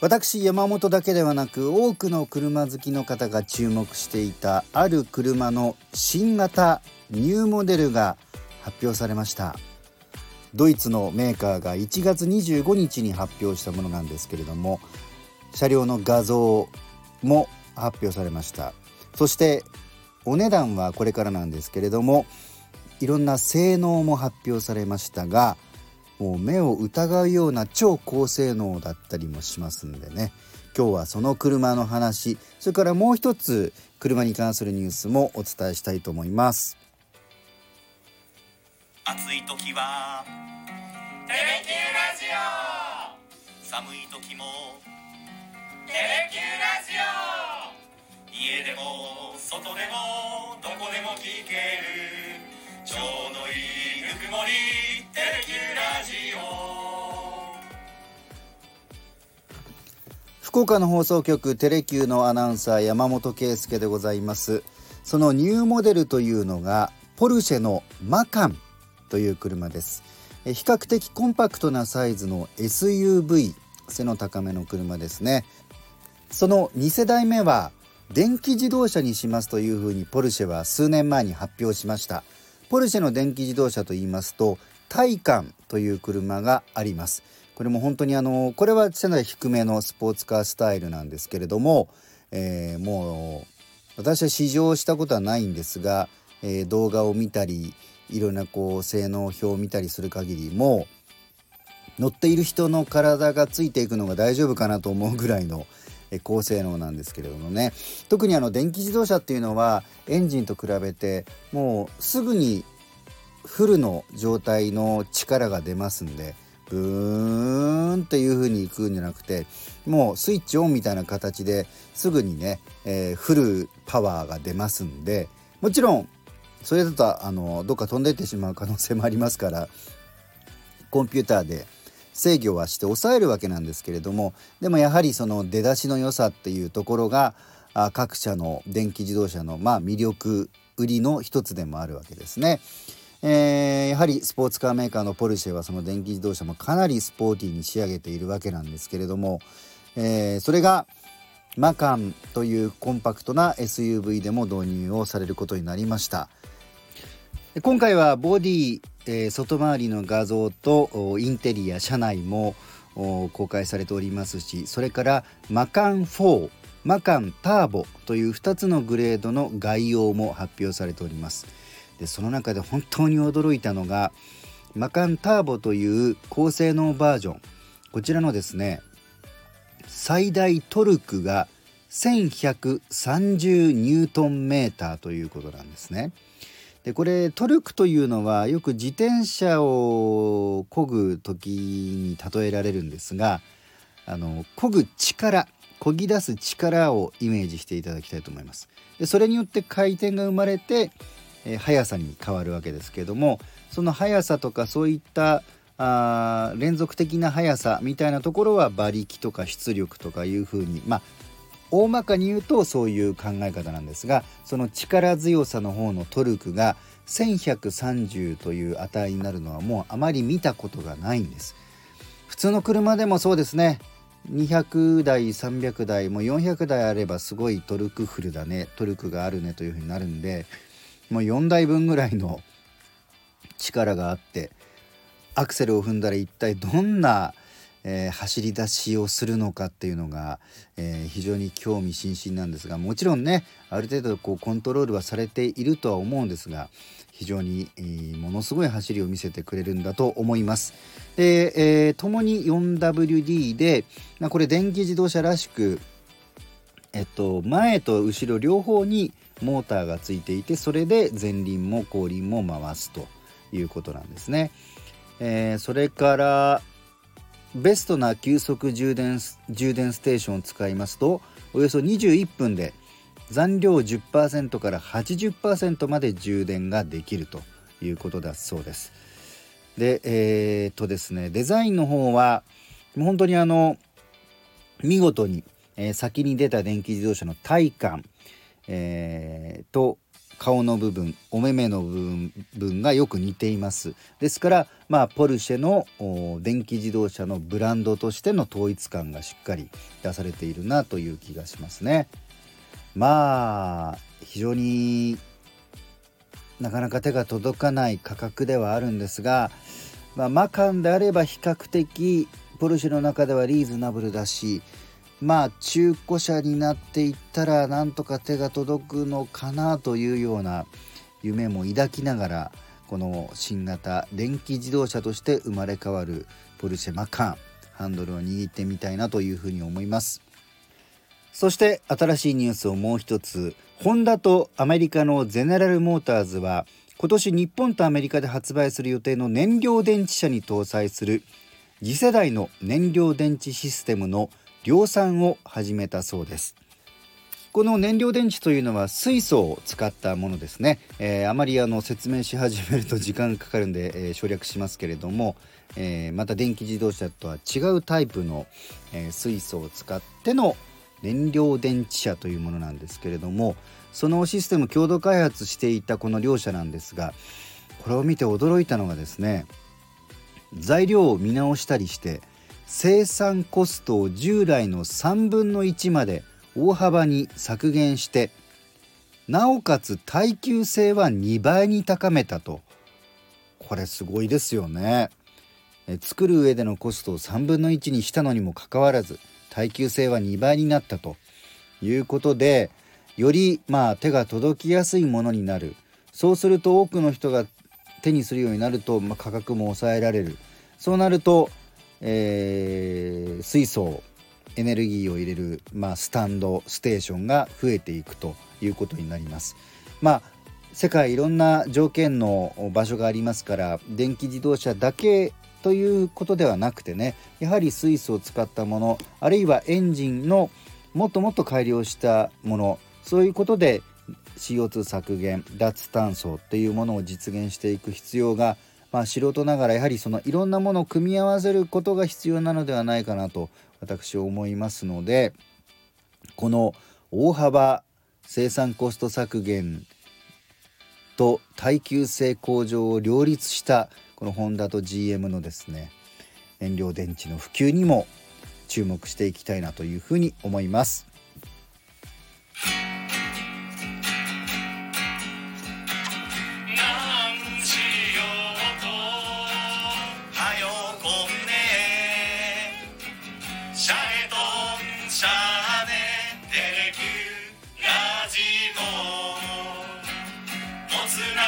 私山本だけではなく多くの車好きの方が注目していたある車の新型ニューモデルが発表されました。ドイツのメーカーが1月25日に発表したものなんですけれども車両の画像も発表されました。そしてお値段はこれからなんですけれどもいろんな性能も発表されましたがもう目を疑うような超高性能だったりもしますんでね。今日はその車の話それからもう一つ車に関するニュースもお伝えしたいと思います。暑い時はテレキューラジオ。寒い時もテレキューラジオ。家でも外でもどこでも聞ける。ちょうどいいぬくもりテレ福岡の放送局テレキューのアナウンサー山本圭介でございます。そのニューモデルというのがポルシェのマカンという車です。比較的コンパクトなサイズの SUV 背の高めの車ですね。その2世代目は電気自動車にしますというふうにポルシェは数年前に発表しました。ポルシェの電気自動車と言いますとタイカンという車があります。これも本当にあのこれは背の低めのスポーツカースタイルなんですけれども、えー、もう私は試乗したことはないんですが、えー、動画を見たりいろんなこう性能表を見たりする限りも乗っている人の体がついていくのが大丈夫かなと思うぐらいの高性能なんですけれどもね。特にあの電気自動車っていうのはエンジンと比べてもうすぐにフルの状態の力が出ますんでブーンっていう風にいくんじゃなくてもうスイッチオンみたいな形ですぐにね、えー、フルパワーが出ますんでもちろんそれだとあのどっか飛んでいってしまう可能性もありますからコンピューターで制御はして抑えるわけなんですけれどもでもやはりその出だしの良さっていうところが各社の電気自動車のまあ魅力売りの一つでもあるわけですね。えー、やはりスポーツカーメーカーのポルシェはその電気自動車もかなりスポーティーに仕上げているわけなんですけれども、えー、それがマカンというコンパクトな SUV でも導入をされることになりました。今回はボディ、えー、外回りの画像とインテリア車内も公開されておりますしそれからマカン4マカンターボという2つのグレードの概要も発表されておりますでその中で本当に驚いたのがマカンターボという高性能バージョンこちらのですね最大トルクが1130ニュートンメーターということなんですね。でこれトルクというのはよく自転車を漕ぐ時に例えられるんですがあの漕ぐ力漕ぎ出す力をイメージしていただきたいと思います。でそれによって回転が生まれて、え、速さに変わるわけですけどもその速さとかそういったあ連続的な速さみたいなところは馬力とか出力とかいうふうにまあ大まかに言うとそういう考え方なんですがその力強さの方のトルクが1130という値になるのはもうあまり見たことがないんです。普通の車でもそうですね。200台300台もう400台あればすごいトルクフルだねトルクがあるねというふうになるんでもう4台分ぐらいの力があってアクセルを踏んだら一体どんなえー、走り出しをするのかっていうのが、えー、非常に興味津々なんですがもちろんねある程度こうコントロールはされているとは思うんですが非常に、えー、ものすごい走りを見せてくれるんだと思います。で、えー、共に 4WD で、まあ、これ電気自動車らしく、えっと、前と後ろ両方にモーターがついていてそれで前輪も後輪も回すということなんですね。えー、それからベストな急速充電充電ステーションを使いますとおよそ21分で残量10%から80%まで充電ができるということだそうです。でえー、っとですねデザインの方は本当にあの見事に、えー、先に出た電気自動車の体感、えー、と顔の部分お目目の部分がよく似ています。ですからまあポルシェの電気自動車のブランドとしての統一感がしっかり出されているなという気がしますね。まあ非常になかなか手が届かない価格ではあるんですが、まあ、マカンであれば比較的ポルシェの中ではリーズナブルだしまあ中古車になっていったらなんとか手が届くのかなというような夢も抱きながらこの新型電気自動車として生まれ変わるポルシェマカンハンドルを握ってみたいなというふうに思います。そして新しいニュースをもう一つ。ホンダとアメリカのゼネラルモーターズは今年日本とアメリカで発売する予定の燃料電池車に搭載する次世代の燃料電池システムの量産を始めたそうです。この燃料電池というのは水素を使ったものですね、えー、あまりあの説明し始めると時間がかかるんで、えー、省略しますけれども、えー、また電気自動車とは違うタイプの、え水素を使っての燃料電池車というものなんですけれどもそのシステム共同開発していたこの両者なんですがこれを見て驚いたのがですね材料を見直したりして生産コストを従来の3分の1まで大幅に削減してなおかつ耐久性は2倍に高めたと。これすごいですよね。作る上でのコストを3分の1にしたのにもかかわらず耐久性は2倍になったと。いうことでよりまあ手が届きやすいものになる。そうすると多くの人が手にするようになると、まあ、価格も抑えられる。そうなると、えー、水素エネルギーを入れる、まあ、スタンドステーションが増えていくということになります。まあ世界いろんな条件の場所がありますから電気自動車だけということではなくてねやはり水素を使ったものあるいはエンジンのもっともっと改良したものそういうことで CO2 削減脱炭素っていうものを実現していく必要が、まあ、素人ながらやはりそのいろんなものを組み合わせることが必要なのではないかなと私は思いますのでこの大幅生産コスト削減と耐久性向上を両立したこのホンダと GM のですね燃料電池の普及にも注目していきたいなというふうに思います。Once in